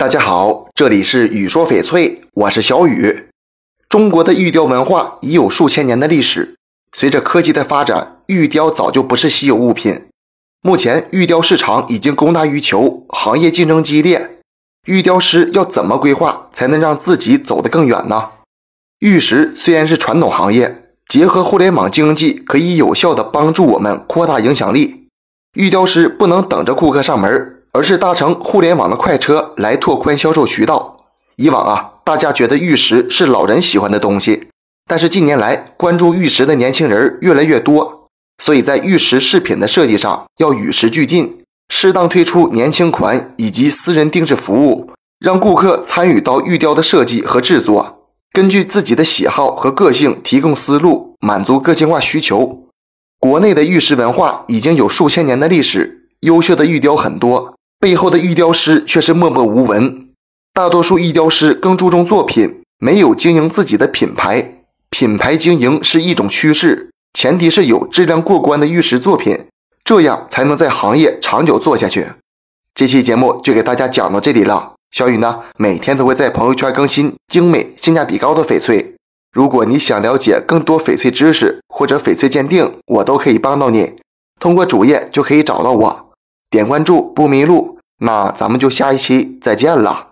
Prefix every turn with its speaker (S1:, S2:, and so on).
S1: 大家好，这里是雨说翡翠，我是小雨。中国的玉雕文化已有数千年的历史。随着科技的发展，玉雕早就不是稀有物品。目前，玉雕市场已经供大于求，行业竞争激烈。玉雕师要怎么规划才能让自己走得更远呢？玉石虽然是传统行业，结合互联网经济，可以有效的帮助我们扩大影响力。玉雕师不能等着顾客上门。而是搭乘互联网的快车来拓宽销售渠道。以往啊，大家觉得玉石是老人喜欢的东西，但是近年来关注玉石的年轻人越来越多，所以在玉石饰品的设计上要与时俱进，适当推出年轻款以及私人定制服务，让顾客参与到玉雕的设计和制作，根据自己的喜好和个性提供思路，满足个性化需求。国内的玉石文化已经有数千年的历史，优秀的玉雕很多。背后的玉雕师却是默默无闻，大多数玉雕师更注重作品，没有经营自己的品牌。品牌经营是一种趋势，前提是有质量过关的玉石作品，这样才能在行业长久做下去。这期节目就给大家讲到这里了。小雨呢，每天都会在朋友圈更新精美、性价比高的翡翠。如果你想了解更多翡翠知识或者翡翠鉴定，我都可以帮到你。通过主页就可以找到我。点关注不迷路，那咱们就下一期再见了。